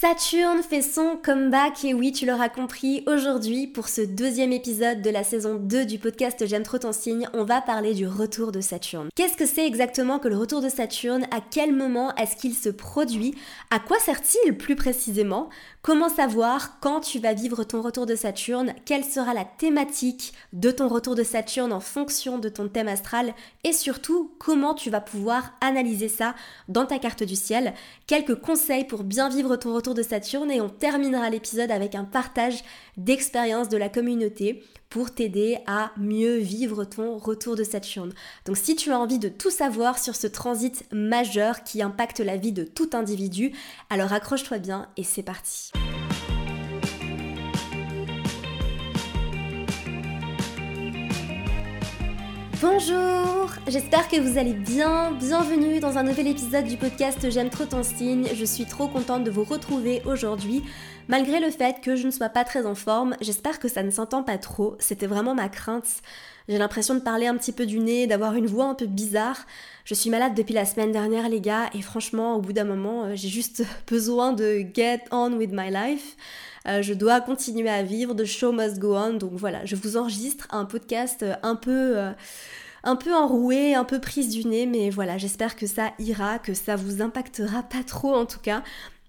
Saturne fait son comeback et oui, tu l'auras compris, aujourd'hui pour ce deuxième épisode de la saison 2 du podcast J'aime trop ton signe, on va parler du retour de Saturne. Qu'est-ce que c'est exactement que le retour de Saturne? À quel moment est-ce qu'il se produit? À quoi sert-il plus précisément? Comment savoir quand tu vas vivre ton retour de Saturne? Quelle sera la thématique de ton retour de Saturne en fonction de ton thème astral? Et surtout, comment tu vas pouvoir analyser ça dans ta carte du ciel? Quelques conseils pour bien vivre ton retour de Saturne et on terminera l'épisode avec un partage d'expériences de la communauté pour t'aider à mieux vivre ton retour de Saturne. Donc si tu as envie de tout savoir sur ce transit majeur qui impacte la vie de tout individu, alors accroche-toi bien et c'est parti. Bonjour, j'espère que vous allez bien. Bienvenue dans un nouvel épisode du podcast J'aime trop ton signe. Je suis trop contente de vous retrouver aujourd'hui. Malgré le fait que je ne sois pas très en forme, j'espère que ça ne s'entend pas trop. C'était vraiment ma crainte. J'ai l'impression de parler un petit peu du nez, d'avoir une voix un peu bizarre. Je suis malade depuis la semaine dernière les gars et franchement au bout d'un moment euh, j'ai juste besoin de get on with my life. Euh, je dois continuer à vivre, the show must go on. Donc voilà, je vous enregistre un podcast euh, un peu, euh, un peu enroué, un peu prise du nez, mais voilà, j'espère que ça ira, que ça vous impactera pas trop en tout cas.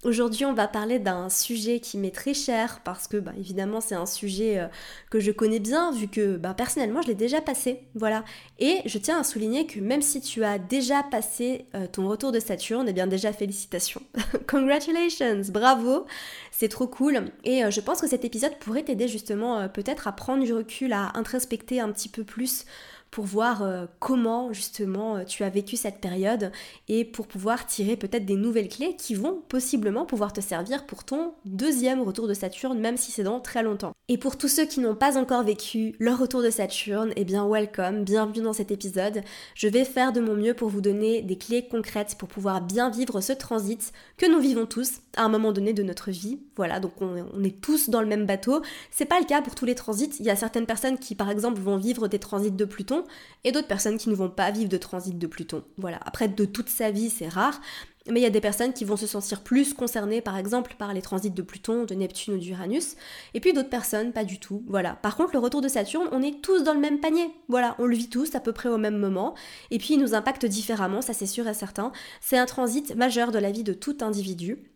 Aujourd'hui, on va parler d'un sujet qui m'est très cher parce que, bah, évidemment, c'est un sujet euh, que je connais bien vu que, bah, personnellement, je l'ai déjà passé. Voilà. Et je tiens à souligner que même si tu as déjà passé euh, ton retour de Saturne, eh bien, déjà, félicitations. Congratulations! Bravo! C'est trop cool. Et euh, je pense que cet épisode pourrait t'aider justement peut-être à prendre du recul, à introspecter un petit peu plus pour voir euh, comment justement euh, tu as vécu cette période et pour pouvoir tirer peut-être des nouvelles clés qui vont possiblement pouvoir te servir pour ton deuxième retour de Saturne, même si c'est dans très longtemps. Et pour tous ceux qui n'ont pas encore vécu leur retour de Saturne, eh bien welcome, bienvenue dans cet épisode. Je vais faire de mon mieux pour vous donner des clés concrètes pour pouvoir bien vivre ce transit que nous vivons tous à un moment donné de notre vie. Voilà, donc on, on est tous dans le même bateau. C'est pas le cas pour tous les transits. Il y a certaines personnes qui par exemple vont vivre des transits de Pluton et d'autres personnes qui ne vont pas vivre de transit de Pluton. Voilà, après de toute sa vie c'est rare, mais il y a des personnes qui vont se sentir plus concernées par exemple par les transits de Pluton, de Neptune ou d'Uranus, et puis d'autres personnes pas du tout. Voilà. Par contre, le retour de Saturne, on est tous dans le même panier. Voilà, on le vit tous à peu près au même moment, et puis il nous impacte différemment, ça c'est sûr et certain. C'est un transit majeur de la vie de tout individu.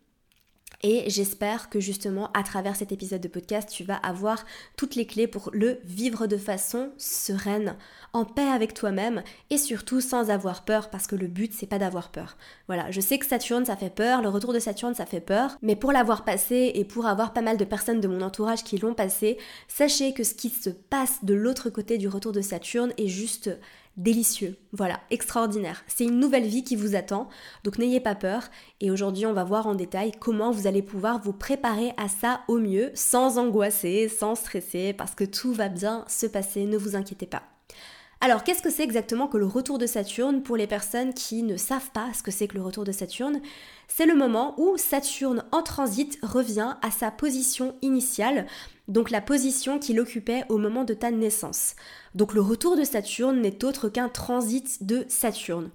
Et j'espère que justement à travers cet épisode de podcast, tu vas avoir toutes les clés pour le vivre de façon sereine, en paix avec toi-même et surtout sans avoir peur parce que le but c'est pas d'avoir peur. Voilà, je sais que Saturne ça fait peur, le retour de Saturne ça fait peur, mais pour l'avoir passé et pour avoir pas mal de personnes de mon entourage qui l'ont passé, sachez que ce qui se passe de l'autre côté du retour de Saturne est juste délicieux. Voilà, extraordinaire. C'est une nouvelle vie qui vous attend, donc n'ayez pas peur. Et aujourd'hui, on va voir en détail comment vous allez pouvoir vous préparer à ça au mieux, sans angoisser, sans stresser, parce que tout va bien se passer, ne vous inquiétez pas. Alors, qu'est-ce que c'est exactement que le retour de Saturne pour les personnes qui ne savent pas ce que c'est que le retour de Saturne? C'est le moment où Saturne en transit revient à sa position initiale, donc la position qu'il occupait au moment de ta naissance. Donc le retour de Saturne n'est autre qu'un transit de Saturne.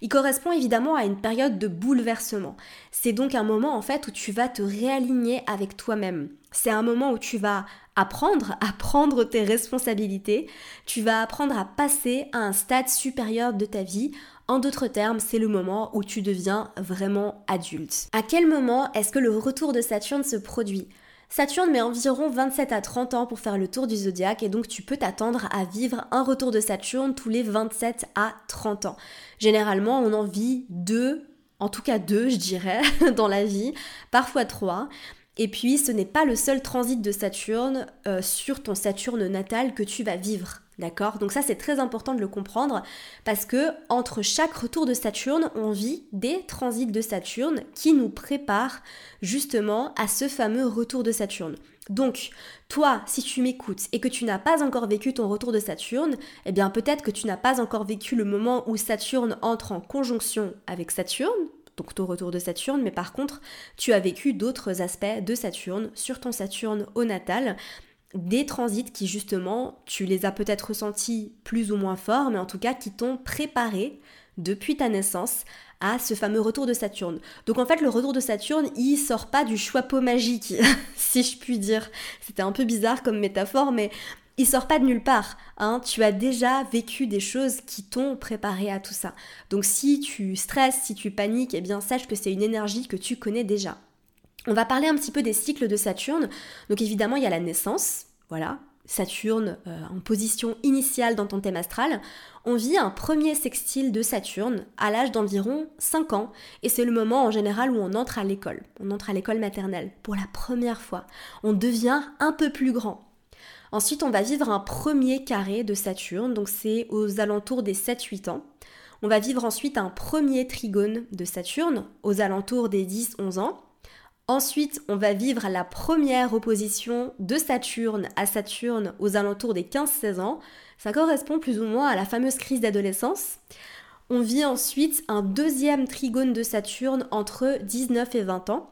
Il correspond évidemment à une période de bouleversement. C'est donc un moment en fait où tu vas te réaligner avec toi-même. C'est un moment où tu vas apprendre à prendre tes responsabilités, tu vas apprendre à passer à un stade supérieur de ta vie. En d'autres termes, c'est le moment où tu deviens vraiment adulte. À quel moment est-ce que le retour de Saturne se produit? Saturne met environ 27 à 30 ans pour faire le tour du zodiaque et donc tu peux t'attendre à vivre un retour de Saturne tous les 27 à 30 ans. Généralement, on en vit deux, en tout cas deux, je dirais, dans la vie, parfois trois. Et puis, ce n'est pas le seul transit de Saturne euh, sur ton Saturne natal que tu vas vivre. D'accord? Donc ça c'est très important de le comprendre parce que entre chaque retour de Saturne, on vit des transits de Saturne qui nous préparent justement à ce fameux retour de Saturne. Donc, toi, si tu m'écoutes et que tu n'as pas encore vécu ton retour de Saturne, eh bien peut-être que tu n'as pas encore vécu le moment où Saturne entre en conjonction avec Saturne, donc ton retour de Saturne, mais par contre, tu as vécu d'autres aspects de Saturne sur ton Saturne au natal des transits qui justement, tu les as peut-être ressentis plus ou moins forts, mais en tout cas qui t'ont préparé depuis ta naissance à ce fameux retour de Saturne. Donc en fait, le retour de Saturne, il sort pas du chapeau magique, si je puis dire. C'était un peu bizarre comme métaphore, mais il sort pas de nulle part. Hein. Tu as déjà vécu des choses qui t'ont préparé à tout ça. Donc si tu stresses, si tu paniques, eh bien sache que c'est une énergie que tu connais déjà. On va parler un petit peu des cycles de Saturne. Donc évidemment, il y a la naissance, voilà, Saturne euh, en position initiale dans ton thème astral, on vit un premier sextile de Saturne à l'âge d'environ 5 ans et c'est le moment en général où on entre à l'école. On entre à l'école maternelle pour la première fois. On devient un peu plus grand. Ensuite, on va vivre un premier carré de Saturne, donc c'est aux alentours des 7-8 ans. On va vivre ensuite un premier trigone de Saturne aux alentours des 10-11 ans. Ensuite, on va vivre la première opposition de Saturne à Saturne aux alentours des 15-16 ans. Ça correspond plus ou moins à la fameuse crise d'adolescence. On vit ensuite un deuxième trigone de Saturne entre 19 et 20 ans.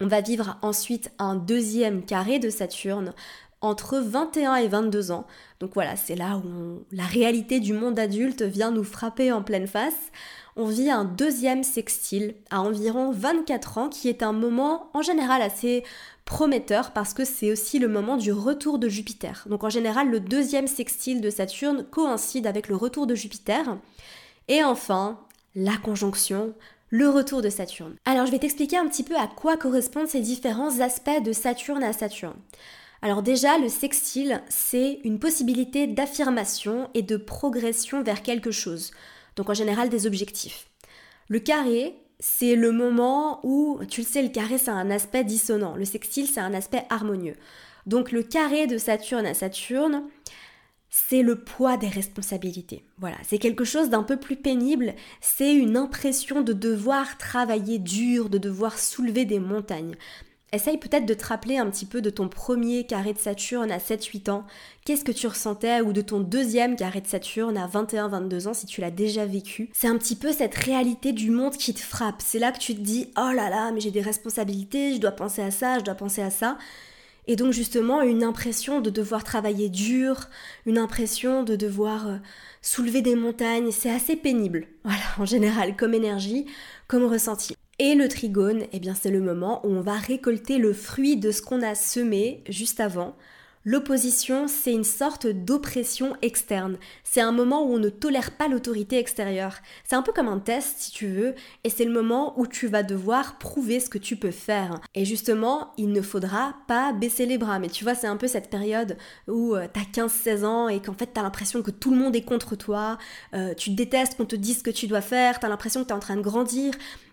On va vivre ensuite un deuxième carré de Saturne entre 21 et 22 ans. Donc voilà, c'est là où la réalité du monde adulte vient nous frapper en pleine face on vit un deuxième sextile à environ 24 ans qui est un moment en général assez prometteur parce que c'est aussi le moment du retour de Jupiter. Donc en général, le deuxième sextile de Saturne coïncide avec le retour de Jupiter. Et enfin, la conjonction, le retour de Saturne. Alors je vais t'expliquer un petit peu à quoi correspondent ces différents aspects de Saturne à Saturne. Alors déjà, le sextile, c'est une possibilité d'affirmation et de progression vers quelque chose donc en général des objectifs. Le carré, c'est le moment où, tu le sais, le carré c'est un aspect dissonant, le sextile c'est un aspect harmonieux. Donc le carré de Saturne à Saturne, c'est le poids des responsabilités. Voilà, c'est quelque chose d'un peu plus pénible, c'est une impression de devoir travailler dur, de devoir soulever des montagnes. Essaye peut-être de te rappeler un petit peu de ton premier carré de Saturne à 7-8 ans. Qu'est-ce que tu ressentais ou de ton deuxième carré de Saturne à 21-22 ans si tu l'as déjà vécu? C'est un petit peu cette réalité du monde qui te frappe. C'est là que tu te dis oh là là, mais j'ai des responsabilités, je dois penser à ça, je dois penser à ça. Et donc justement une impression de devoir travailler dur, une impression de devoir euh, soulever des montagnes. C'est assez pénible, voilà, en général, comme énergie, comme ressenti. Et le trigone, eh bien c'est le moment où on va récolter le fruit de ce qu'on a semé juste avant. L'opposition, c'est une sorte d'oppression externe. C'est un moment où on ne tolère pas l'autorité extérieure. C'est un peu comme un test, si tu veux, et c'est le moment où tu vas devoir prouver ce que tu peux faire. Et justement, il ne faudra pas baisser les bras. Mais tu vois, c'est un peu cette période où euh, t'as 15-16 ans et qu'en fait t'as l'impression que tout le monde est contre toi, euh, tu détestes qu'on te dise ce que tu dois faire, t'as l'impression que t'es en train de grandir,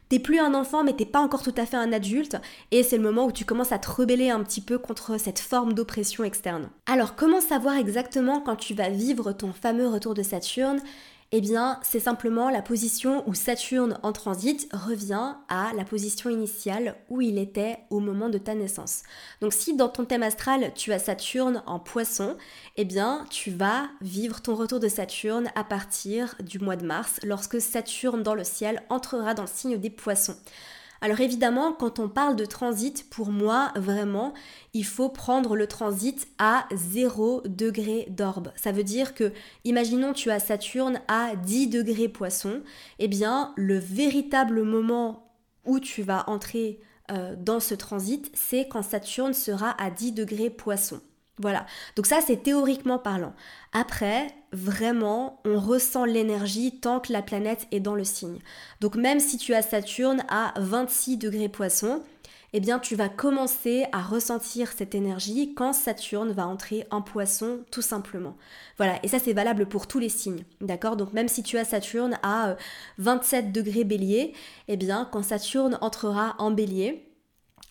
T'es plus un enfant, mais t'es pas encore tout à fait un adulte, et c'est le moment où tu commences à te rebeller un petit peu contre cette forme d'oppression externe. Alors, comment savoir exactement quand tu vas vivre ton fameux retour de Saturne? Eh bien, c'est simplement la position où Saturne en transit revient à la position initiale où il était au moment de ta naissance. Donc si dans ton thème astral, tu as Saturne en poisson, eh bien, tu vas vivre ton retour de Saturne à partir du mois de mars, lorsque Saturne dans le ciel entrera dans le signe des poissons. Alors évidemment, quand on parle de transit, pour moi, vraiment, il faut prendre le transit à 0 degré d'orbe. Ça veut dire que, imaginons tu as Saturne à 10 degrés poisson, eh bien, le véritable moment où tu vas entrer euh, dans ce transit, c'est quand Saturne sera à 10 degrés poisson. Voilà. Donc ça, c'est théoriquement parlant. Après, vraiment, on ressent l'énergie tant que la planète est dans le signe. Donc même si tu as Saturne à 26 degrés poisson, eh bien tu vas commencer à ressentir cette énergie quand Saturne va entrer en poisson tout simplement. Voilà, et ça c'est valable pour tous les signes, d'accord? Donc même si tu as Saturne à 27 euh, degrés bélier, eh bien quand Saturne entrera en bélier,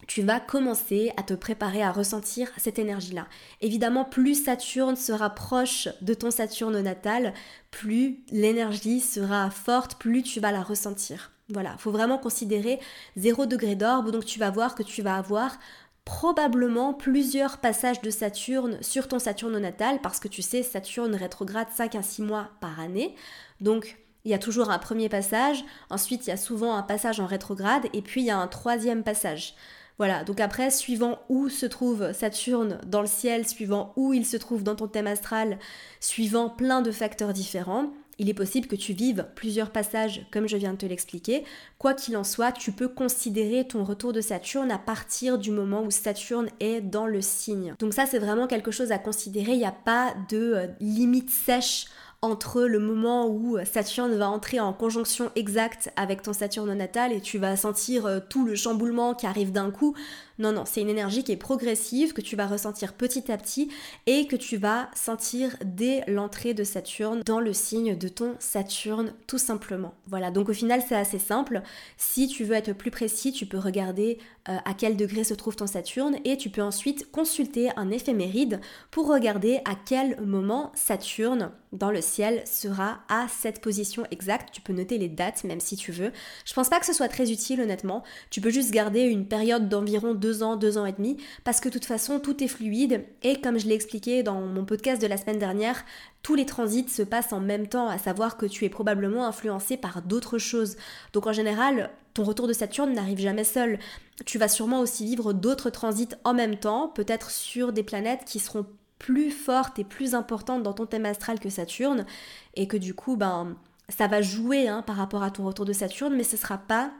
tu vas commencer à te préparer à ressentir cette énergie-là. Évidemment, plus Saturne sera proche de ton Saturne natal, plus l'énergie sera forte, plus tu vas la ressentir. Voilà, faut vraiment considérer 0 degré d'orbe, donc tu vas voir que tu vas avoir probablement plusieurs passages de Saturne sur ton Saturne natal, parce que tu sais, Saturne rétrograde 5 à 6 mois par année. Donc, il y a toujours un premier passage, ensuite il y a souvent un passage en rétrograde, et puis il y a un troisième passage. Voilà, donc après, suivant où se trouve Saturne dans le ciel, suivant où il se trouve dans ton thème astral, suivant plein de facteurs différents, il est possible que tu vives plusieurs passages comme je viens de te l'expliquer. Quoi qu'il en soit, tu peux considérer ton retour de Saturne à partir du moment où Saturne est dans le signe. Donc ça c'est vraiment quelque chose à considérer, il n'y a pas de euh, limite sèche entre le moment où Saturne va entrer en conjonction exacte avec ton Saturne natal et tu vas sentir euh, tout le chamboulement qui arrive d'un coup. Non, non, c'est une énergie qui est progressive, que tu vas ressentir petit à petit et que tu vas sentir dès l'entrée de Saturne dans le signe de ton Saturne, tout simplement. Voilà, donc au final c'est assez simple. Si tu veux être plus précis, tu peux regarder euh, à quel degré se trouve ton Saturne et tu peux ensuite consulter un éphéméride pour regarder à quel moment Saturne dans le sera à cette position exacte. Tu peux noter les dates même si tu veux. Je pense pas que ce soit très utile honnêtement. Tu peux juste garder une période d'environ deux ans, deux ans et demi, parce que de toute façon tout est fluide et comme je l'ai expliqué dans mon podcast de la semaine dernière, tous les transits se passent en même temps, à savoir que tu es probablement influencé par d'autres choses. Donc en général, ton retour de Saturne n'arrive jamais seul. Tu vas sûrement aussi vivre d'autres transits en même temps, peut-être sur des planètes qui seront plus fortes et plus importantes dans ton thème astral que Saturne, et que du coup, ben, ça va jouer hein, par rapport à ton retour de Saturne, mais ce sera pas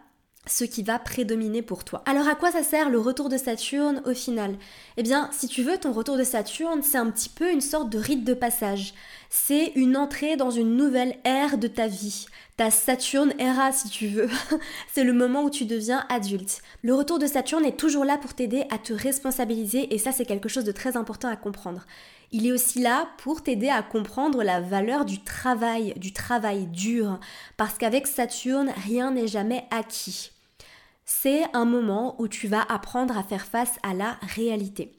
ce qui va prédominer pour toi. Alors à quoi ça sert le retour de Saturne au final? Eh bien, si tu veux, ton retour de Saturne, c'est un petit peu une sorte de rite de passage. C'est une entrée dans une nouvelle ère de ta vie. Ta Saturne era si tu veux. c'est le moment où tu deviens adulte. Le retour de Saturne est toujours là pour t'aider à te responsabiliser et ça c'est quelque chose de très important à comprendre. Il est aussi là pour t'aider à comprendre la valeur du travail, du travail dur, parce qu'avec Saturne, rien n'est jamais acquis c'est un moment où tu vas apprendre à faire face à la réalité.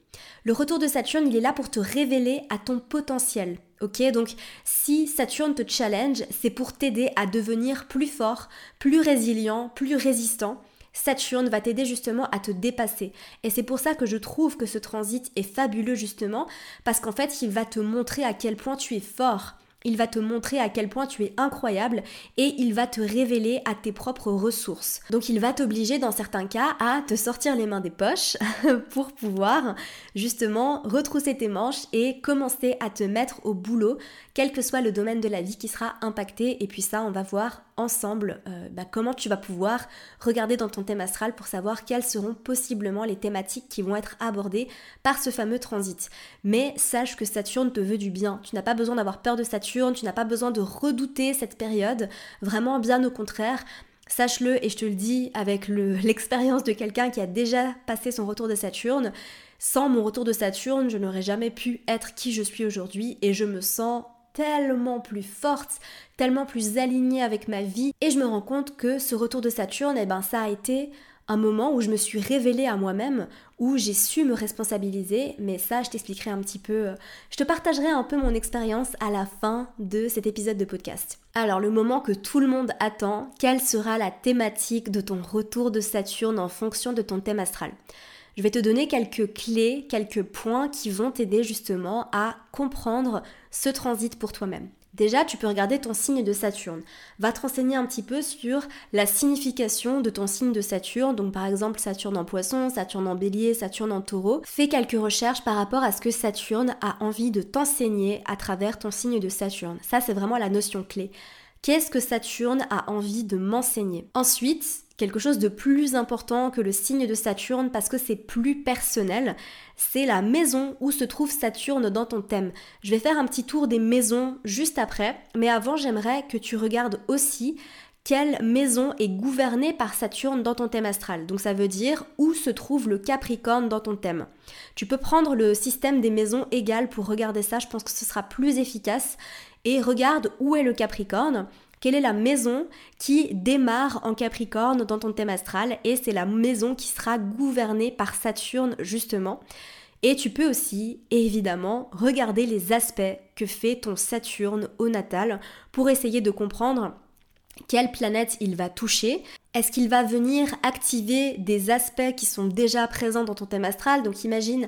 Le retour de Saturne, il est là pour te révéler à ton potentiel. Ok, donc si Saturne te challenge, c'est pour t'aider à devenir plus fort, plus résilient, plus résistant. Saturne va t'aider justement à te dépasser. Et c'est pour ça que je trouve que ce transit est fabuleux justement, parce qu'en fait, il va te montrer à quel point tu es fort il va te montrer à quel point tu es incroyable et il va te révéler à tes propres ressources. Donc il va t'obliger dans certains cas à te sortir les mains des poches pour pouvoir justement retrousser tes manches et commencer à te mettre au boulot, quel que soit le domaine de la vie qui sera impacté. Et puis ça, on va voir ensemble euh, bah, comment tu vas pouvoir regarder dans ton thème astral pour savoir quelles seront possiblement les thématiques qui vont être abordées par ce fameux transit. Mais sache que Saturne te veut du bien. Tu n'as pas besoin d'avoir peur de Saturne, tu n'as pas besoin de redouter cette période. Vraiment, bien au contraire. Sache-le et je te le dis avec l'expérience de quelqu'un qui a déjà passé son retour de Saturne. Sans mon retour de Saturne, je n'aurais jamais pu être qui je suis aujourd'hui et je me sens tellement plus forte, tellement plus alignée avec ma vie. Et je me rends compte que ce retour de Saturne, eh ben, ça a été un moment où je me suis révélée à moi-même, où j'ai su me responsabiliser, mais ça je t'expliquerai un petit peu, euh, je te partagerai un peu mon expérience à la fin de cet épisode de podcast. Alors le moment que tout le monde attend, quelle sera la thématique de ton retour de Saturne en fonction de ton thème astral? Je vais te donner quelques clés, quelques points qui vont t'aider justement à comprendre ce transit pour toi-même. Déjà, tu peux regarder ton signe de Saturne. Va te renseigner un petit peu sur la signification de ton signe de Saturne. Donc par exemple Saturne en poisson, Saturne en bélier, Saturne en taureau. Fais quelques recherches par rapport à ce que Saturne a envie de t'enseigner à travers ton signe de Saturne. Ça, c'est vraiment la notion clé. Qu'est-ce que Saturne a envie de m'enseigner? Ensuite, quelque chose de plus important que le signe de Saturne parce que c'est plus personnel, c'est la maison où se trouve Saturne dans ton thème. Je vais faire un petit tour des maisons juste après, mais avant j'aimerais que tu regardes aussi quelle maison est gouvernée par Saturne dans ton thème astral. Donc ça veut dire où se trouve le Capricorne dans ton thème. Tu peux prendre le système des maisons égales pour regarder ça, je pense que ce sera plus efficace. Et regarde où est le Capricorne. Quelle est la maison qui démarre en Capricorne dans ton thème astral et c'est la maison qui sera gouvernée par Saturne justement. Et tu peux aussi, évidemment, regarder les aspects que fait ton Saturne au natal pour essayer de comprendre quelle planète il va toucher. Est-ce qu'il va venir activer des aspects qui sont déjà présents dans ton thème astral? Donc imagine,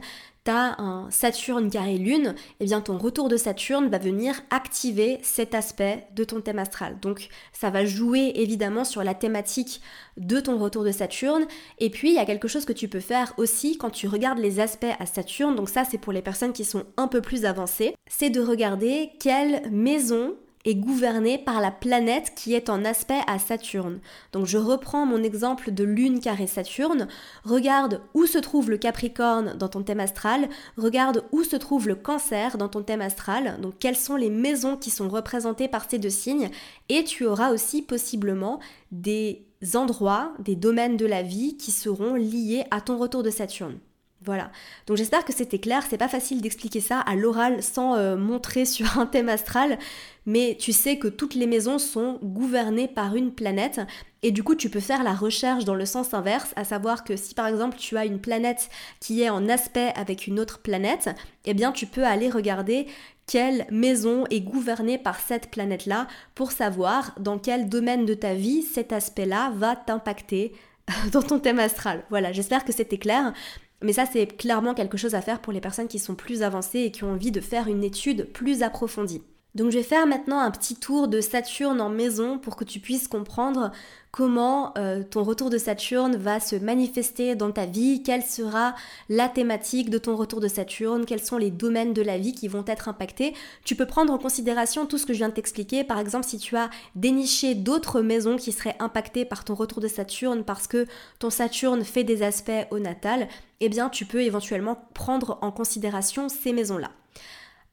un Saturne carré Lune, et eh bien ton retour de Saturne va venir activer cet aspect de ton thème astral. Donc ça va jouer évidemment sur la thématique de ton retour de Saturne. Et puis il y a quelque chose que tu peux faire aussi quand tu regardes les aspects à Saturne, donc ça c'est pour les personnes qui sont un peu plus avancées, c'est de regarder quelle maison est gouverné par la planète qui est en aspect à Saturne. Donc je reprends mon exemple de lune carré Saturne, regarde où se trouve le Capricorne dans ton thème astral, regarde où se trouve le Cancer dans ton thème astral, donc quelles sont les maisons qui sont représentées par ces deux signes, et tu auras aussi possiblement des endroits, des domaines de la vie qui seront liés à ton retour de Saturne. Voilà. Donc j'espère que c'était clair. C'est pas facile d'expliquer ça à l'oral sans euh, montrer sur un thème astral, mais tu sais que toutes les maisons sont gouvernées par une planète et du coup tu peux faire la recherche dans le sens inverse, à savoir que si par exemple tu as une planète qui est en aspect avec une autre planète, eh bien tu peux aller regarder quelle maison est gouvernée par cette planète-là pour savoir dans quel domaine de ta vie cet aspect-là va t'impacter dans ton thème astral. Voilà, j'espère que c'était clair. Mais ça, c'est clairement quelque chose à faire pour les personnes qui sont plus avancées et qui ont envie de faire une étude plus approfondie. Donc je vais faire maintenant un petit tour de Saturne en maison pour que tu puisses comprendre comment euh, ton retour de Saturne va se manifester dans ta vie, quelle sera la thématique de ton retour de Saturne, quels sont les domaines de la vie qui vont être impactés? Tu peux prendre en considération tout ce que je viens de t'expliquer. Par exemple, si tu as déniché d'autres maisons qui seraient impactées par ton retour de Saturne parce que ton Saturne fait des aspects au natal, eh bien tu peux éventuellement prendre en considération ces maisons-là.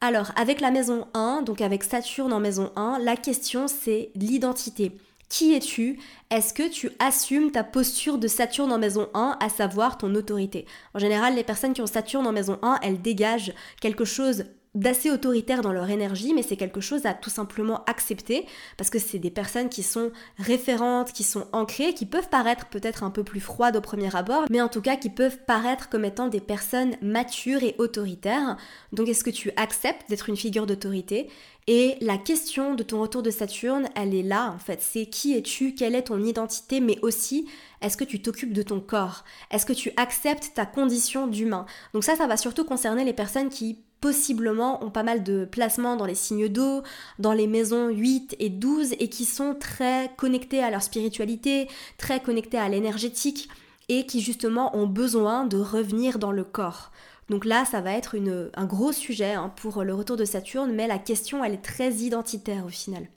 Alors, avec la maison 1, donc avec Saturne en maison 1, la question c'est l'identité. Qui es-tu? Est-ce que tu assumes ta posture de Saturne en maison 1, à savoir ton autorité? En général, les personnes qui ont Saturne en maison 1, elles dégagent quelque chose d'assez autoritaire dans leur énergie, mais c'est quelque chose à tout simplement accepter, parce que c'est des personnes qui sont référentes, qui sont ancrées, qui peuvent paraître peut-être un peu plus froides au premier abord, mais en tout cas qui peuvent paraître comme étant des personnes matures et autoritaires. Donc est-ce que tu acceptes d'être une figure d'autorité? Et la question de ton retour de Saturne, elle est là en fait. C'est qui es-tu, quelle est ton identité, mais aussi est-ce que tu t'occupes de ton corps? Est-ce que tu acceptes ta condition d'humain? Donc ça, ça va surtout concerner les personnes qui possiblement ont pas mal de placements dans les signes d'eau, dans les maisons 8 et 12 et qui sont très connectés à leur spiritualité, très connectés à l'énergétique et qui justement ont besoin de revenir dans le corps. Donc là, ça va être un gros sujet hein, pour le retour de Saturne, mais la question, elle est très identitaire au final.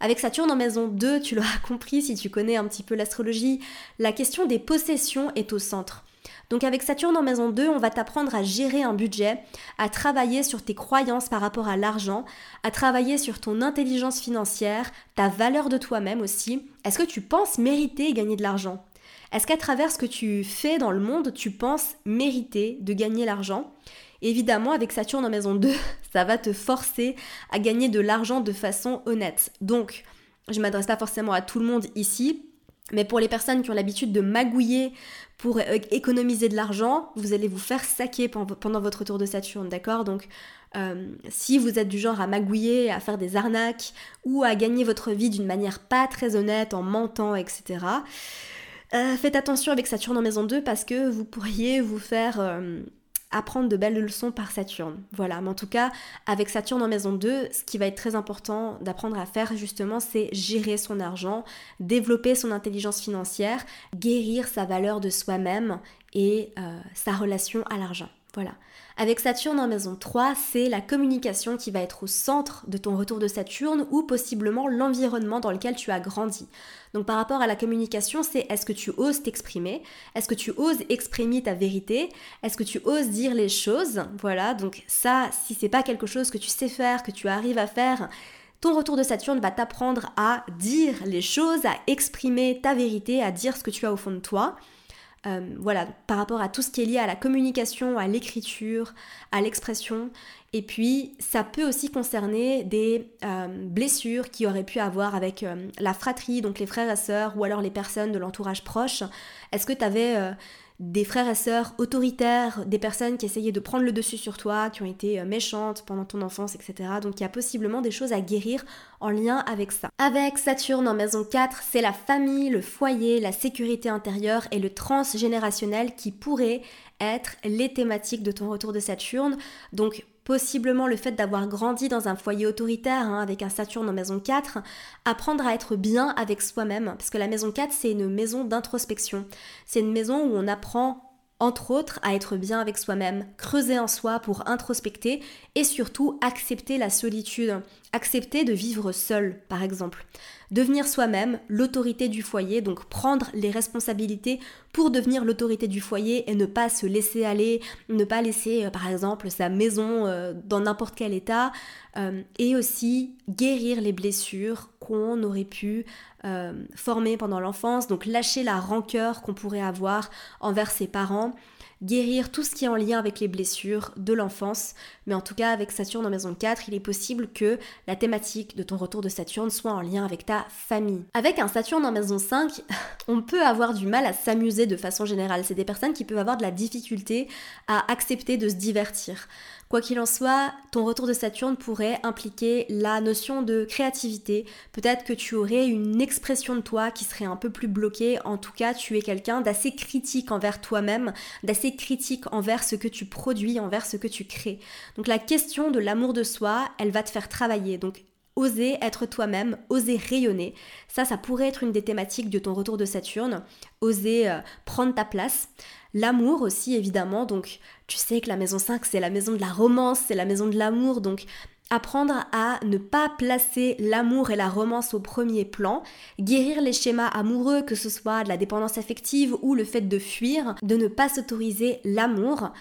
Avec Saturne en maison 2, tu l'auras compris si tu connais un petit peu l'astrologie, la question des possessions est au centre. Donc avec Saturne en maison 2, on va t'apprendre à gérer un budget, à travailler sur tes croyances par rapport à l'argent, à travailler sur ton intelligence financière, ta valeur de toi-même aussi. Est-ce que tu penses mériter gagner de l'argent? Est-ce qu'à travers ce que tu fais dans le monde, tu penses mériter de gagner l'argent? Évidemment, avec Saturne en maison 2, ça va te forcer à gagner de l'argent de façon honnête. Donc, je ne m'adresse pas forcément à tout le monde ici, mais pour les personnes qui ont l'habitude de magouiller pour euh, économiser de l'argent, vous allez vous faire saquer pendant votre tour de Saturne, d'accord? Donc euh, si vous êtes du genre à magouiller, à faire des arnaques ou à gagner votre vie d'une manière pas très honnête, en mentant, etc., euh, faites attention avec Saturne en maison 2 parce que vous pourriez vous faire apprendre de belles leçons par Saturne. Voilà, mais en tout cas, avec Saturne en maison 2, ce qui va être très important d'apprendre à faire justement, c'est gérer son argent, développer son intelligence financière, guérir sa valeur de soi-même et euh, sa relation à l'argent. Voilà. Avec Saturne en maison 3, c'est la communication qui va être au centre de ton retour de Saturne ou possiblement l'environnement dans lequel tu as grandi. Donc par rapport à la communication, c'est est-ce que tu oses t'exprimer? Est-ce que tu oses exprimer ta vérité? Est-ce que tu oses dire les choses? Voilà, donc ça, si c'est pas quelque chose que tu sais faire, que tu arrives à faire, ton retour de Saturne va t'apprendre à dire les choses, à exprimer ta vérité, à dire ce que tu as au fond de toi. Euh, voilà, par rapport à tout ce qui est lié à la communication, à l'écriture, à l'expression. Et puis, ça peut aussi concerner des euh, blessures qui auraient pu avoir avec euh, la fratrie, donc les frères et sœurs, ou alors les personnes de l'entourage proche. Est-ce que tu avais des frères et sœurs autoritaires, des personnes qui essayaient de prendre le dessus sur toi, qui ont été euh, méchantes pendant ton enfance, etc. Donc il y a possiblement des choses à guérir en lien avec ça. Avec Saturne en maison 4, c'est la famille, le foyer, la sécurité intérieure et le transgénérationnel qui pourraient être les thématiques de ton retour de Saturne. Donc possiblement le fait d'avoir grandi dans un foyer autoritaire hein, avec un Saturne en maison 4, apprendre à être bien avec soi-même, parce que la maison 4 c'est une maison d'introspection, c'est une maison où on apprend entre autres à être bien avec soi-même, creuser en soi pour introspecter et surtout accepter la solitude, accepter de vivre seul par exemple. Devenir soi-même l'autorité du foyer, donc prendre les responsabilités pour devenir l'autorité du foyer et ne pas se laisser aller, ne pas laisser euh, par exemple sa maison euh, dans n'importe quel état, euh, et aussi guérir les blessures qu'on aurait pu former pendant l'enfance, donc lâcher la rancœur qu'on pourrait avoir envers ses parents guérir tout ce qui est en lien avec les blessures de l'enfance. Mais en tout cas, avec Saturne en maison 4, il est possible que la thématique de ton retour de Saturne soit en lien avec ta famille. Avec un Saturne en maison 5, on peut avoir du mal à s'amuser de façon générale. C'est des personnes qui peuvent avoir de la difficulté à accepter de se divertir. Quoi qu'il en soit, ton retour de Saturne pourrait impliquer la notion de créativité. Peut-être que tu aurais une expression de toi qui serait un peu plus bloquée. En tout cas, tu es quelqu'un d'assez critique envers toi-même, d'assez critique envers ce que tu produis, envers ce que tu crées. Donc la question de l'amour de soi, elle va te faire travailler. Donc oser être toi-même, oser rayonner. Ça, ça pourrait être une des thématiques de ton retour de Saturne. Oser euh, prendre ta place. L'amour aussi, évidemment. Donc, tu sais que la maison 5, c'est la maison de la romance, c'est la maison de l'amour. Donc, apprendre à ne pas placer l'amour et la romance au premier plan, guérir les schémas amoureux, que ce soit de la dépendance affective ou le fait de fuir, de ne pas s'autoriser l'amour,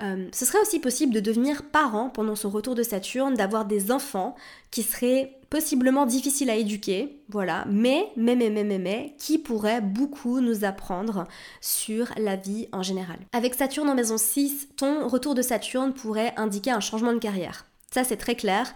euh, ce serait aussi possible de devenir parent pendant son retour de Saturne, d'avoir des enfants qui seraient possiblement difficiles à éduquer, voilà, mais, mais, mais, mais, mais, qui pourraient beaucoup nous apprendre sur la vie en général. Avec Saturne en maison 6, ton retour de Saturne pourrait indiquer un changement de carrière. Ça, c'est très clair.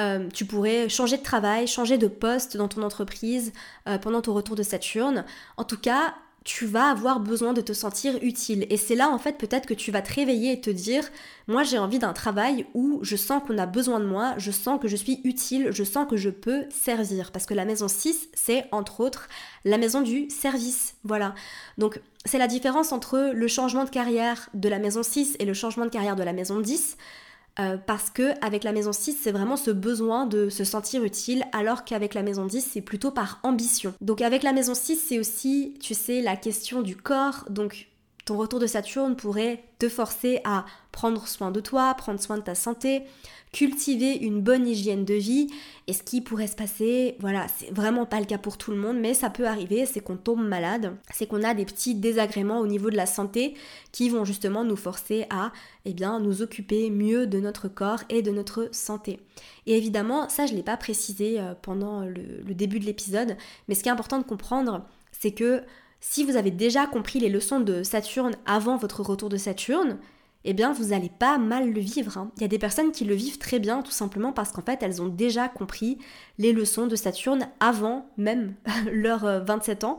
Euh, tu pourrais changer de travail, changer de poste dans ton entreprise euh, pendant ton retour de Saturne. En tout cas, tu vas avoir besoin de te sentir utile. Et c'est là, en fait, peut-être que tu vas te réveiller et te dire, moi j'ai envie d'un travail où je sens qu'on a besoin de moi, je sens que je suis utile, je sens que je peux servir. Parce que la maison 6, c'est entre autres la maison du service. Voilà. Donc, c'est la différence entre le changement de carrière de la maison 6 et le changement de carrière de la maison 10. Euh, parce que avec la maison 6, c'est vraiment ce besoin de se sentir utile, alors qu'avec la maison 10, c'est plutôt par ambition. Donc avec la maison 6, c'est aussi, tu sais, la question du corps. Donc ton retour de Saturne pourrait te forcer à prendre soin de toi, prendre soin de ta santé, cultiver une bonne hygiène de vie. Et ce qui pourrait se passer, voilà, c'est vraiment pas le cas pour tout le monde, mais ça peut arriver, c'est qu'on tombe malade, c'est qu'on a des petits désagréments au niveau de la santé qui vont justement nous forcer à, eh bien, nous occuper mieux de notre corps et de notre santé. Et évidemment, ça je l'ai pas précisé euh, pendant le début de l'épisode, mais ce qui est important de comprendre, c'est que si vous avez déjà compris les leçons de Saturne avant votre retour de Saturne, eh bien vous n'allez pas mal le vivre. Hein. Il y a des personnes qui le vivent très bien tout simplement parce qu'en fait elles ont déjà compris les leçons de Saturne avant même leurs 27 ans.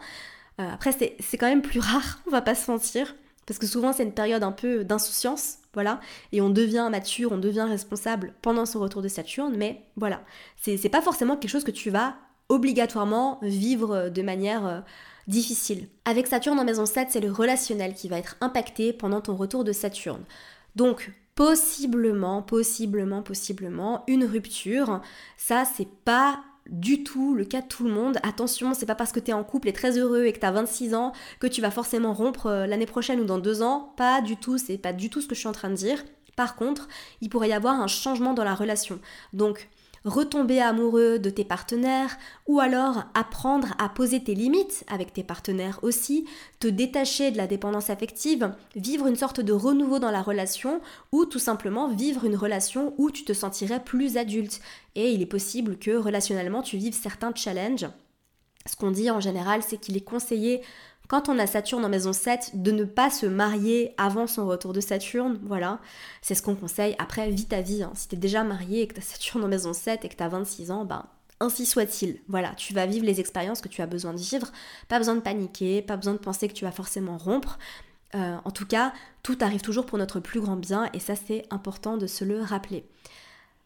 Euh, après c'est quand même plus rare, on va pas se mentir, parce que souvent c'est une période un peu d'insouciance, voilà, et on devient mature, on devient responsable pendant son retour de Saturne, mais voilà, c'est pas forcément quelque chose que tu vas obligatoirement vivre de manière... Euh, difficile. Avec Saturne en maison 7, c'est le relationnel qui va être impacté pendant ton retour de Saturne. Donc, possiblement, possiblement, possiblement, une rupture. Ça, c'est pas du tout le cas de tout le monde. Attention, c'est pas parce que tu es en couple et très heureux et que tu as 26 ans que tu vas forcément rompre euh, l'année prochaine ou dans deux ans. Pas du tout, c'est pas du tout ce que je suis en train de dire. Par contre, il pourrait y avoir un changement dans la relation. Donc, retomber amoureux de tes partenaires ou alors apprendre à poser tes limites avec tes partenaires aussi, te détacher de la dépendance affective, vivre une sorte de renouveau dans la relation ou tout simplement vivre une relation où tu te sentirais plus adulte. Et il est possible que relationnellement tu vives certains challenges. Ce qu'on dit en général, c'est qu'il est conseillé quand on a Saturne en maison 7, de ne pas se marier avant son retour de Saturne, voilà, c'est ce qu'on conseille. Après, vis ta vie, hein. si t'es déjà marié et que t'as Saturne en maison 7 et que t'as 26 ans, ben ainsi soit-il. Voilà, tu vas vivre les expériences que tu as besoin de vivre, pas besoin de paniquer, pas besoin de penser que tu vas forcément rompre. Euh, en tout cas, tout arrive toujours pour notre plus grand bien et ça c'est important de se le rappeler.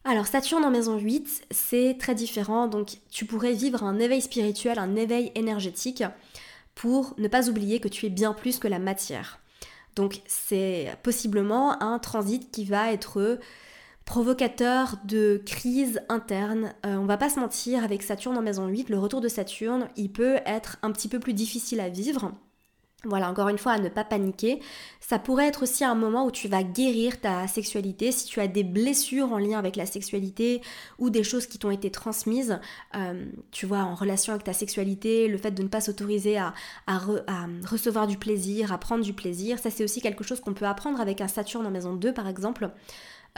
Alors Saturne en maison 8, c'est très différent, donc tu pourrais vivre un éveil spirituel, un éveil énergétique pour ne pas oublier que tu es bien plus que la matière. Donc c'est possiblement un transit qui va être provocateur de crise interne. Euh, on va pas se mentir, avec Saturne en maison 8, le retour de Saturne, il peut être un petit peu plus difficile à vivre. Voilà, encore une fois, à ne pas paniquer. Ça pourrait être aussi un moment où tu vas guérir ta sexualité. Si tu as des blessures en lien avec la sexualité ou des choses qui t'ont été transmises, euh, tu vois, en relation avec ta sexualité, le fait de ne pas s'autoriser à, recevoir du plaisir, à prendre du plaisir, ça c'est aussi quelque chose qu'on peut apprendre avec un Saturne en maison 2 par exemple.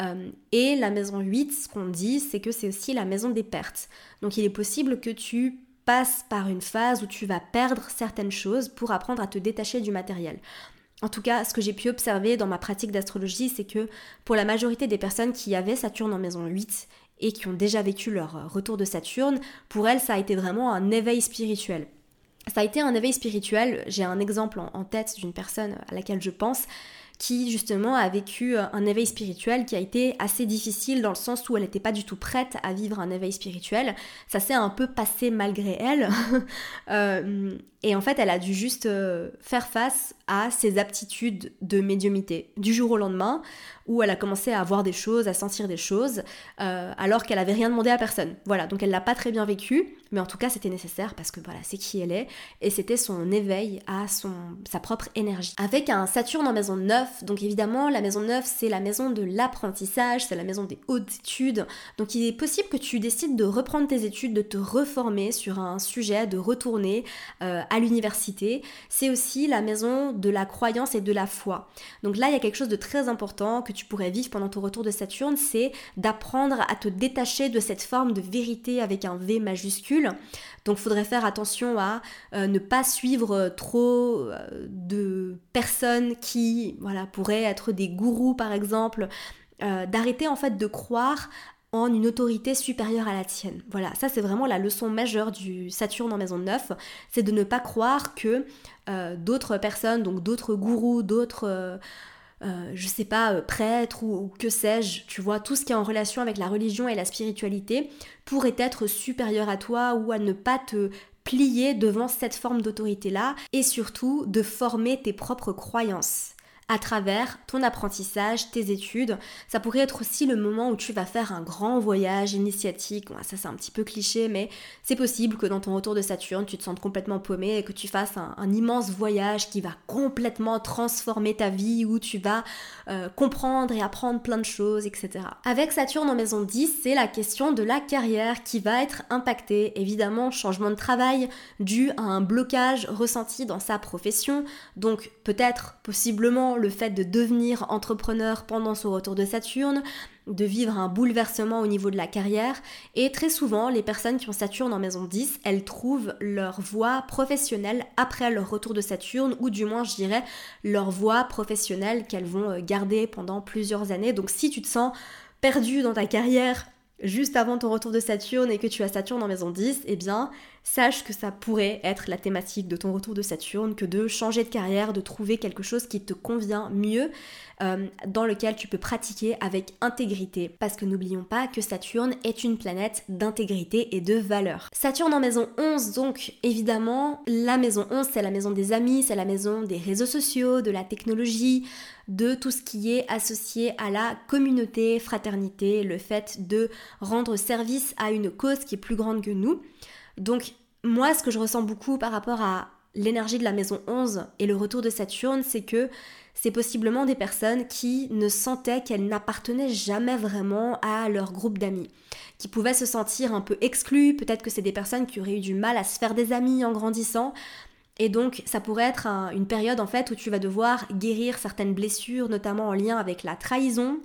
Euh, et la maison 8, ce qu'on dit, c'est que c'est aussi la maison des pertes. Donc il est possible que tu passe par une phase où tu vas perdre certaines choses pour apprendre à te détacher du matériel. En tout cas, ce que j'ai pu observer dans ma pratique d'astrologie, c'est que pour la majorité des personnes qui avaient Saturne en maison 8 et qui ont déjà vécu leur retour de Saturne, pour elles, ça a été vraiment un éveil spirituel. Ça a été un éveil spirituel, j'ai un exemple en tête d'une personne à laquelle je pense, qui justement a vécu euh, un éveil spirituel qui a été assez difficile dans le sens où elle n'était pas du tout prête à vivre un éveil spirituel. Ça s'est un peu passé malgré elle. Euh, et en fait, elle a dû juste euh, faire face à ses aptitudes de médiumité du jour au lendemain, où elle a commencé à voir des choses, à sentir des choses, euh, alors qu'elle avait rien demandé à personne. Voilà, donc elle l'a pas très bien vécu, mais en tout cas c'était nécessaire parce que voilà, c'est qui elle est, et c'était son éveil à son, sa propre énergie. Avec un Saturne en maison 9, donc évidemment la maison 9 c'est la maison de l'apprentissage, c'est la maison des hautes études, donc il est possible que tu décides de reprendre tes études, de te reformer sur un sujet, de retourner euh, à l'université, c'est aussi la maison de la croyance et de la foi. Donc là, il y a quelque chose de très important que tu pourrais vivre pendant ton retour de Saturne, c'est d'apprendre à te détacher de cette forme de vérité avec un V majuscule. Donc il faudrait faire attention à euh, ne pas suivre trop euh, de personnes qui voilà, pourraient être des gourous par exemple, euh, d'arrêter en fait de croire en une autorité supérieure à la tienne. Voilà, ça c'est vraiment la leçon majeure du Saturne en maison 9, c'est de ne pas croire que d'autres personnes, donc d'autres gourous, d'autres, euh, je sais pas, prêtres ou, que sais-je, tu vois, tout ce qui est en relation avec la religion et la spiritualité pourrait être supérieur à toi ou à ne pas te plier devant cette forme d'autorité-là et surtout de former tes propres croyances à travers ton apprentissage, tes études. Ça pourrait être aussi le moment où tu vas faire un grand voyage initiatique. ça c'est un petit peu cliché, mais c'est possible que dans ton retour de Saturne, tu te sentes complètement paumé et que tu fasses un, immense voyage qui va complètement transformer ta vie, où tu vas euh, comprendre et apprendre plein de choses, etc. Avec Saturne en maison 10, c'est la question de la carrière qui va être impactée. Évidemment, changement de travail dû à un blocage ressenti dans sa profession. Donc peut-être, possiblement, le fait de devenir entrepreneur pendant son retour de Saturne, de vivre un bouleversement au niveau de la carrière. Et très souvent, les personnes qui ont Saturne en maison 10, elles trouvent leur voie professionnelle après leur retour de Saturne, ou du moins, je dirais, leur voie professionnelle qu'elles vont euh, garder pendant plusieurs années. Donc si tu te sens perdu dans ta carrière juste avant ton retour de Saturne et que tu as Saturne en maison 10, eh bien, sache que ça pourrait être la thématique de ton retour de Saturne, que de changer de carrière, de trouver quelque chose qui te convient mieux, euh, dans lequel tu peux pratiquer avec intégrité. Parce que n'oublions pas que Saturne est une planète d'intégrité et de valeur. Saturne en maison 11, donc évidemment, la maison 11, c'est la maison des amis, c'est la maison des réseaux sociaux, de la technologie, de tout ce qui est associé à la communauté, fraternité, le fait de rendre service à une cause qui est plus grande que nous. Donc moi, ce que je ressens beaucoup par rapport à l'énergie de la maison 11 et le retour de Saturne, c'est que c'est possiblement des personnes qui ne sentaient qu'elles n'appartenaient jamais vraiment à leur groupe d'amis, qui pouvaient se sentir un peu exclues, peut-être que c'est des personnes qui auraient eu du mal à se faire des amis en grandissant, et donc ça pourrait être une période en fait où tu vas devoir guérir certaines blessures, notamment en lien avec la trahison,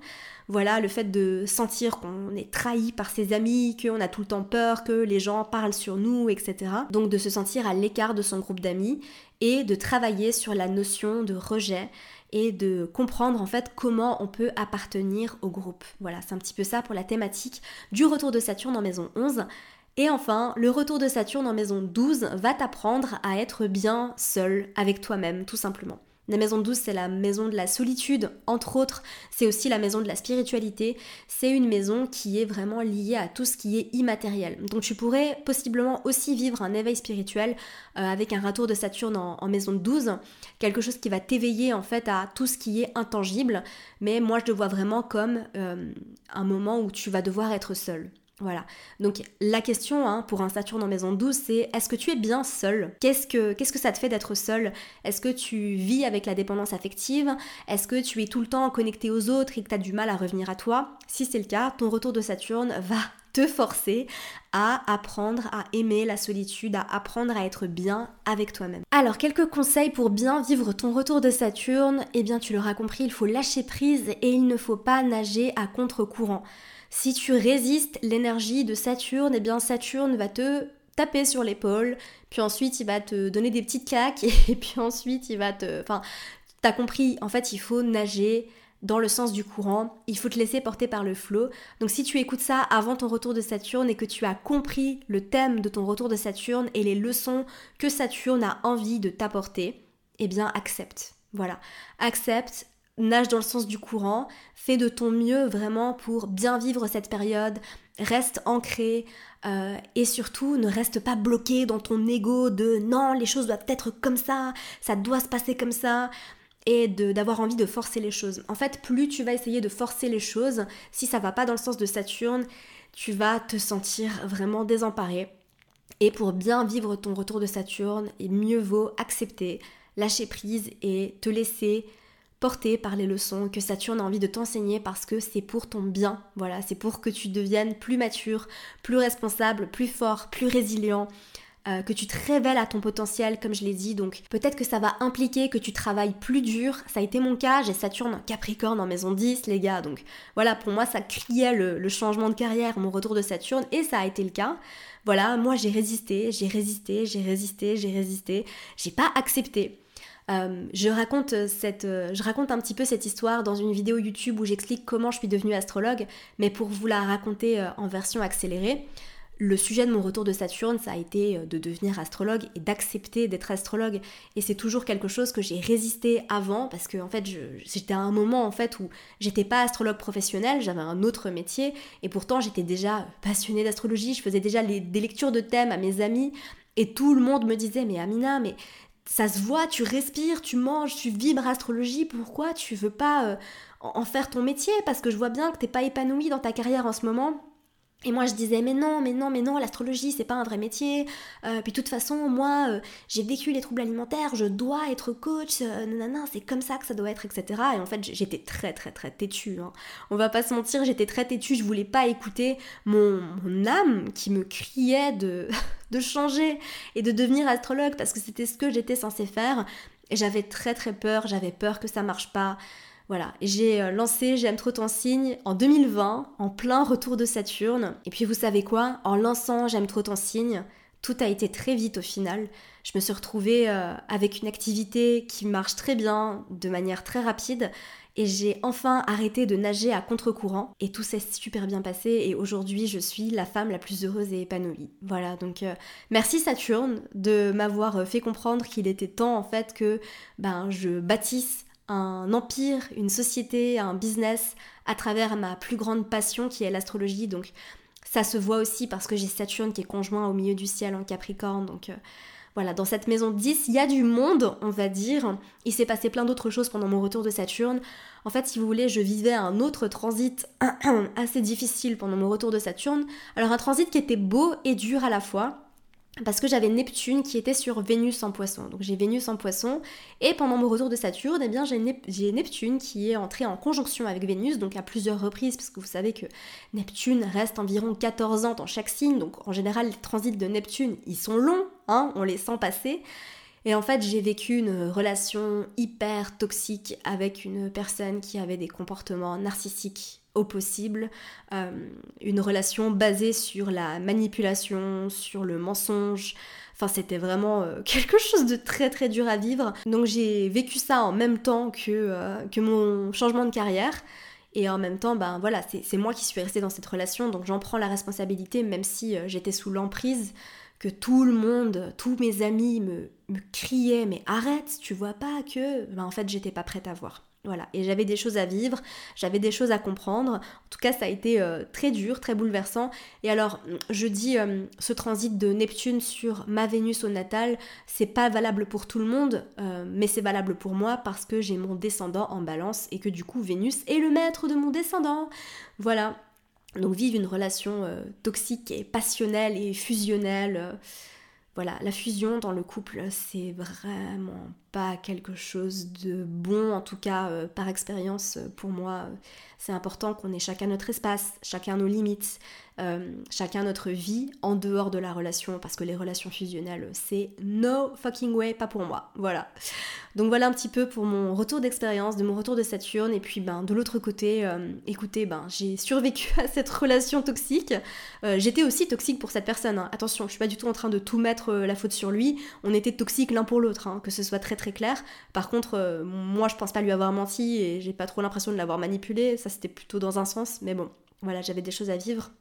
voilà, le fait de sentir qu'on est trahi par ses amis, qu'on a tout le temps peur, que les gens parlent sur nous, etc. Donc de se sentir à l'écart de son groupe d'amis et de travailler sur la notion de rejet et de comprendre en fait comment on peut appartenir au groupe. Voilà, c'est un petit peu ça pour la thématique du retour de Saturne en maison 11. Et enfin, le retour de Saturne en maison 12 va t'apprendre à être bien seul avec toi-même, tout simplement. La maison 12, c'est la maison de la solitude, entre autres. C'est aussi la maison de la spiritualité. C'est une maison qui est vraiment liée à tout ce qui est immatériel. Donc tu pourrais possiblement aussi vivre un éveil spirituel euh, avec un retour de Saturne en, maison 12. Quelque chose qui va t'éveiller en fait à tout ce qui est intangible. Mais moi, je le vois vraiment comme euh, un moment où tu vas devoir être seul. Voilà. Donc la question hein, pour un Saturne en maison 12, c'est est-ce que tu es bien seul qu'est-ce que, ça te fait d'être seul Est-ce que tu vis avec la dépendance affective? Est-ce que tu es tout le temps connecté aux autres et que tu as du mal à revenir à toi? Si c'est le cas, ton retour de Saturne va te forcer à apprendre à aimer la solitude, à apprendre à être bien avec toi-même. Alors, quelques conseils pour bien vivre ton retour de Saturne? Eh bien, tu l'auras compris, il faut lâcher prise et il ne faut pas nager à contre-courant. Si tu résistes l'énergie de Saturne, eh bien Saturne va te taper sur l'épaule, puis ensuite il va te donner des petites claques, et puis ensuite il va te... Enfin, t'as compris, en fait il faut nager dans le sens du courant, il faut te laisser porter par le flot. Donc si tu écoutes ça avant ton retour de Saturne et que tu as compris le thème de ton retour de Saturne et les leçons que Saturne a envie de t'apporter, eh bien accepte. Voilà, accepte, nage dans le sens du courant, fais de ton mieux vraiment pour bien vivre cette période, reste ancré euh, et surtout ne reste pas bloqué dans ton ego de non, les choses doivent être comme ça, ça doit se passer comme ça et d'avoir envie de forcer les choses. En fait, plus tu vas essayer de forcer les choses, si ça va pas dans le sens de Saturne, tu vas te sentir vraiment désemparé. Et pour bien vivre ton retour de Saturne, il mieux vaut accepter, lâcher prise et te laisser porté par les leçons que Saturne a envie de t'enseigner parce que c'est pour ton bien. Voilà, c'est pour que tu deviennes plus mature, plus responsable, plus fort, plus résilient. Euh, que tu te révèles à ton potentiel, comme je l'ai dit. Donc peut-être que ça va impliquer que tu travailles plus dur. Ça a été mon cas, j'ai Saturne en Capricorne en maison 10, les gars. Donc voilà, pour moi, ça criait le, le changement de carrière, mon retour de Saturne, et ça a été le cas. Voilà, moi j'ai résisté, j'ai résisté, j'ai résisté, j'ai résisté. J'ai pas accepté. Euh, je, raconte cette, euh, je raconte un petit peu cette histoire dans une vidéo YouTube où j'explique comment je suis devenue astrologue, mais pour vous la raconter euh, en version accélérée, le sujet de mon retour de Saturne, ça a été de devenir astrologue et d'accepter d'être astrologue. Et c'est toujours quelque chose que j'ai résisté avant parce que en fait, j'étais à un moment en fait où j'étais pas astrologue professionnel, j'avais un autre métier et pourtant j'étais déjà passionnée d'astrologie, je faisais déjà des lectures de thèmes à mes amis et tout le monde me disait mais Amina, mais ça se voit, tu respires, tu manges, tu vibres astrologie, pourquoi tu veux pas euh, en faire ton métier? Parce que je vois bien que t'es pas épanoui dans ta carrière en ce moment. Et moi je disais mais non, mais non, mais non, l'astrologie c'est pas un vrai métier. Euh, puis de toute façon, moi euh, j'ai vécu les troubles alimentaires, je dois être coach, nanana, c'est comme ça que ça doit être, etc. Et en fait j'étais très très très têtue. Hein. On va pas se mentir, j'étais très têtue, je voulais pas écouter mon, mon âme qui me criait de, de changer et de devenir astrologue parce que c'était ce que j'étais censée faire. Et j'avais très très peur, j'avais peur que ça marche pas. Voilà, j'ai euh, lancé J'aime trop ton signe en 2020, en plein retour de Saturne. Et puis vous savez quoi? En lançant J'aime trop ton signe, tout a été très vite au final. Je me suis retrouvée euh, avec une activité qui marche très bien, de manière très rapide, et j'ai enfin arrêté de nager à contre-courant et tout s'est super bien passé et aujourd'hui je suis la femme la plus heureuse et épanouie. Voilà, donc euh, merci Saturne de m'avoir fait comprendre qu'il était temps en fait que ben je bâtisse un empire, une société, un business à travers ma plus grande passion qui est l'astrologie. Donc ça se voit aussi parce que j'ai Saturne qui est conjoint au milieu du ciel en Capricorne. Donc euh, voilà, dans cette maison 10, il y a du monde, on va dire. Il s'est passé plein d'autres choses pendant mon retour de Saturne. En fait, si vous voulez, je vivais un autre transit assez difficile pendant mon retour de Saturne. Alors un transit qui était beau et dur à la fois parce que j'avais Neptune qui était sur Vénus en poisson. Donc j'ai Vénus en poisson et pendant mon retour de Saturne, eh bien j'ai Neptune qui est entré en conjonction avec Vénus, donc à plusieurs reprises, parce que vous savez que Neptune reste environ 14 ans dans chaque signe, donc en général les transits de Neptune, ils sont longs, hein, on les sent passer. Et en fait, j'ai vécu une relation hyper toxique avec une personne qui avait des comportements narcissiques au possible, euh, une relation basée sur la manipulation, sur le mensonge. Enfin, c'était vraiment euh, quelque chose de très très dur à vivre. Donc j'ai vécu ça en même temps que, euh, que mon changement de carrière. Et en même temps, ben voilà, c'est moi qui suis restée dans cette relation, donc j'en prends la responsabilité, même si j'étais sous l'emprise, que tout le monde, tous mes amis me, me criaient, mais arrête, tu vois pas que... Ben, en fait, j'étais pas prête à voir. Voilà, et j'avais des choses à vivre, j'avais des choses à comprendre. En tout cas, ça a été euh, très dur, très bouleversant. Et alors, je dis, euh, ce transit de Neptune sur ma Vénus au natal, c'est pas valable pour tout le monde, euh, mais c'est valable pour moi parce que j'ai mon descendant en balance et que du coup, Vénus est le maître de mon descendant. Voilà. Donc vivre une relation toxique et passionnelle et fusionnelle, voilà, la fusion dans le couple, c'est vraiment quelque chose de bon, en tout cas par expérience pour moi. c'est important qu'on ait chacun notre espace, chacun nos limites, euh, chacun notre vie en dehors de la relation, parce que les relations fusionnelles, c'est no fucking way, pas pour moi. Voilà. Donc voilà un petit peu pour mon retour d'expérience, de mon retour de Saturne, et puis ben de l'autre côté, euh, écoutez, ben j'ai survécu à cette relation toxique. Euh, j'étais aussi toxique pour cette personne. Hein. Attention, je suis pas du tout en train de tout mettre la faute sur lui. On était toxiques l'un pour l'autre, hein, que ce soit très très clair. Par contre, moi je pense pas lui avoir menti et j'ai pas trop l'impression de l'avoir manipulé. Ça c'était plutôt dans un sens, mais bon, voilà, j'avais des choses à vivre.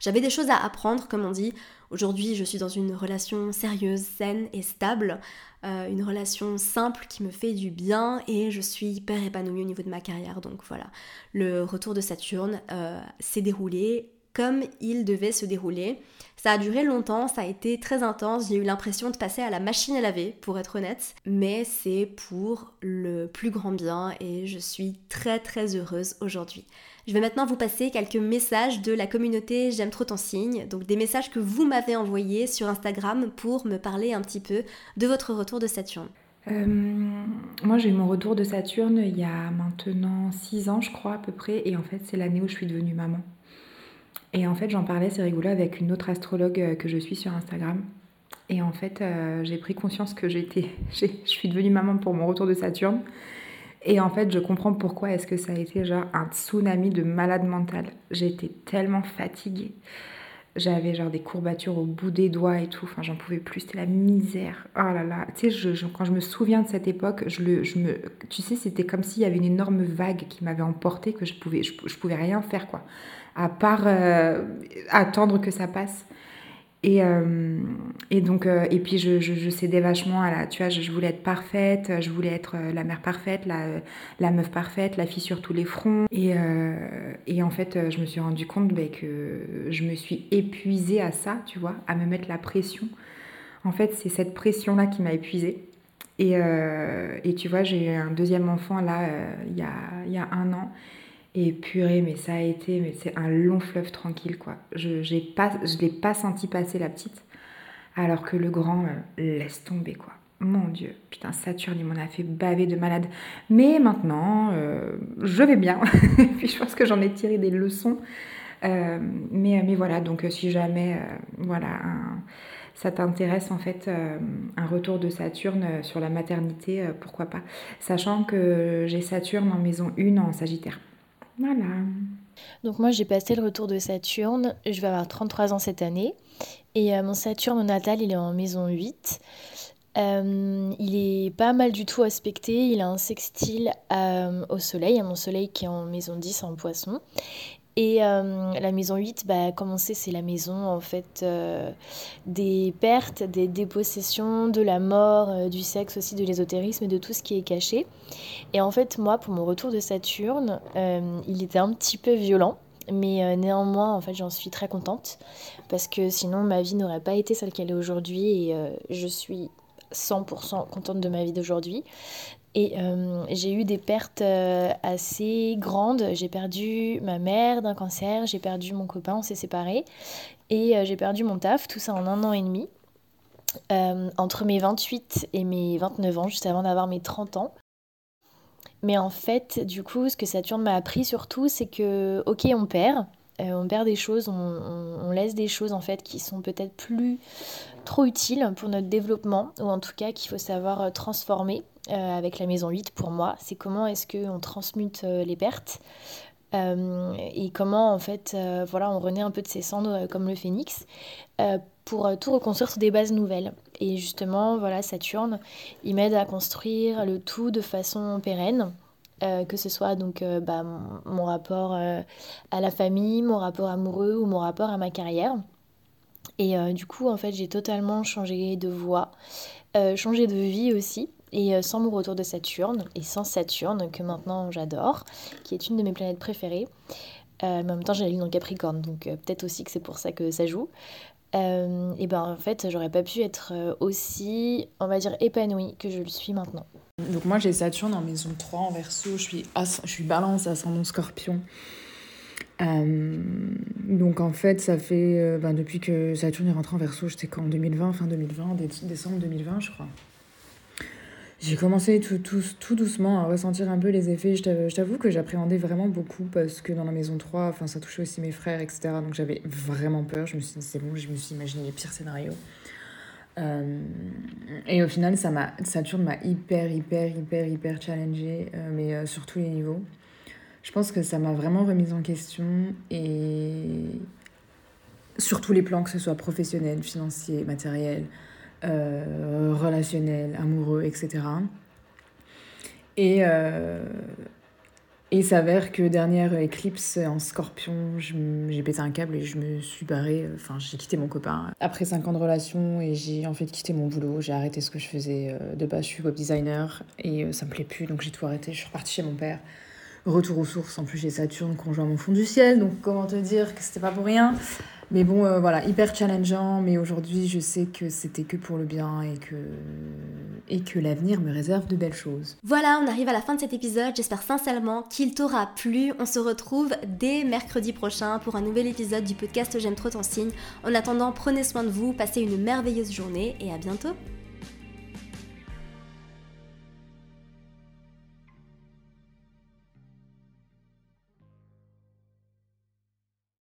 J'avais des choses à apprendre, comme on dit. Aujourd'hui, je suis dans une relation sérieuse, saine et stable. Euh, une relation simple qui me fait du bien et je suis hyper épanouie au niveau de ma carrière. Donc voilà, le retour de Saturne euh, s'est déroulé comme il devait se dérouler. Ça a duré longtemps, ça a été très intense, j'ai eu l'impression de passer à la machine à laver, pour être honnête, mais c'est pour le plus grand bien et je suis très très heureuse aujourd'hui. Je vais maintenant vous passer quelques messages de la communauté J'aime trop ton signe, donc des messages que vous m'avez envoyés sur Instagram pour me parler un petit peu de votre retour de Saturne. Euh, moi j'ai eu mon retour de Saturne il y a maintenant 6 ans je crois à peu près et en fait c'est l'année où je suis devenue maman. Et en fait j'en parlais, c'est rigolo, avec une autre astrologue euh, que je suis sur Instagram. Et en fait euh, j'ai pris conscience que j'étais, je suis devenue maman pour mon retour de Saturne. Et en fait, je comprends pourquoi est-ce que ça a été genre un tsunami de malade mental. J'étais tellement fatiguée. J'avais genre des courbatures au bout des doigts et tout. Enfin, j'en pouvais plus. C'était la misère. Oh là là. Tu sais, je, quand je me souviens de cette époque, je le, je me, tu sais, c'était comme s'il y avait une énorme vague qui m'avait emporté que je pouvais, je, pouvais rien faire quoi, à part euh, attendre que ça passe. Et, euh, et donc, euh, et puis je, je, cédais vachement à la, tu vois, je, voulais être parfaite, je voulais être la mère parfaite, la, la meuf parfaite, la fille sur tous les fronts. Et, et en fait, je me suis rendu compte bah, que je me suis épuisée à ça, tu vois, à me mettre la pression. En fait, c'est cette pression-là qui m'a épuisée. Et, et, tu vois, j'ai eu un deuxième enfant là, il y, a, y a un an. Et purée, mais ça a été, mais c'est un long fleuve tranquille, quoi. Je ne pas, l'ai pas senti passer la petite, alors que le grand euh, laisse tomber, quoi. Mon Dieu, putain, Saturne, il m'en a fait baver de malade. Mais maintenant, euh, je vais bien. Puis je pense que j'en ai tiré des leçons. Euh, mais, mais voilà, donc si jamais, voilà, ça t'intéresse en fait un retour de Saturne sur la maternité, pourquoi pas. Sachant que j'ai Saturne en maison 1 en Sagittaire. Voilà. Donc moi j'ai passé le retour de Saturne, je vais avoir 33 ans cette année et euh, mon Saturne natal il est en maison 8. Euh, il est pas mal du tout aspecté, il a un sextile euh, au soleil, à mon soleil qui est en maison 10 en poisson et euh, la maison 8, bah, comme c'est? La maison en fait euh, des pertes, des dépossessions, de la mort, euh, du sexe aussi, de l'ésotérisme et de tout ce qui est caché. Et en fait, moi, pour mon retour de Saturne, il était un petit peu violent. Mais néanmoins, en fait, j'en suis très contente parce que sinon ma vie n'aurait pas été celle qu'elle est aujourd'hui et je suis 100% contente de ma vie d'aujourd'hui. Et euh, j'ai eu des pertes euh, assez grandes. J'ai perdu ma mère d'un cancer, j'ai perdu mon copain, on s'est séparés. Et euh, j'ai perdu mon taf, tout ça en un an et demi. entre mes 28 et mes 29 ans, juste avant d'avoir mes 30 ans. Mais en fait, du coup, ce que Saturne m'a appris surtout, c'est que, ok, on perd, on perd des choses, on, on, laisse des choses en fait qui sont peut-être plus trop utiles pour notre développement, ou en tout cas qu'il faut savoir transformer. Euh, avec la maison 8 pour moi, c'est comment est-ce qu'on transmute euh, les pertes euh, et comment en fait voilà on renaît un peu de ses cendres comme le phénix pour tout reconstruire sur des bases nouvelles. Et justement voilà Saturne, il m'aide à construire le tout de façon pérenne. que ce soit donc bah, mon, rapport à la famille, mon rapport amoureux ou mon rapport à ma carrière. Et du coup, en fait, j'ai totalement changé de voie, changé de vie aussi. Et euh, sans mon retour de Saturne, et sans Saturne, que maintenant j'adore, qui est une de mes planètes préférées, euh, en même temps j'ai la lune en Capricorne, donc euh, peut-être aussi que c'est pour ça que ça joue, et ben en fait j'aurais pas pu être aussi, on va dire, épanouie que je le suis maintenant. Donc moi j'ai Saturne en maison 3 en verso, je suis, je suis balance, ascendant scorpion. donc en fait, ça fait ben, depuis que Saturne est rentré en verso, j'étais quand? En 2020, fin 2020, décembre 2020, je crois. J'ai commencé tout, tout, tout, doucement à ressentir un peu les effets. Je t'avoue que j'appréhendais vraiment beaucoup parce que dans la maison 3, enfin, ça touchait aussi mes frères, etc. Donc j'avais vraiment peur. Je me suis dit, c'est bon, je me suis imaginé les pires scénarios. Euh, et au final, ça m'a, Saturne m'a hyper, hyper, hyper, hyper challengé, euh, mais euh, sur tous les niveaux. Je pense que ça m'a vraiment remise en question et sur tous les plans, que ce soit professionnel, financier, matériel. Euh, relationnel, amoureux, etc. Et, euh, et il s'avère que dernière éclipse en scorpion, j'ai pété un câble et je me suis barrée, enfin j'ai quitté mon copain. Après 5 ans de relation et j'ai en fait quitté mon boulot, j'ai arrêté ce que je faisais euh, de base, je suis web designer et ça me plaît plus donc j'ai tout arrêté, je suis repartie chez mon père. Retour aux sources, en plus j'ai Saturne conjoint mon fond du ciel, donc comment te dire que c'était pas pour rien. Mais bon, euh, voilà, hyper challengeant, mais aujourd'hui, je sais que c'était que pour le bien et que, et que l'avenir me réserve de belles choses. Voilà, on arrive à la fin de cet épisode. J'espère sincèrement qu'il t'aura plu. On se retrouve dès mercredi prochain pour un nouvel épisode du podcast J'aime trop ton signe. En attendant, prenez soin de vous, passez une merveilleuse journée et à bientôt.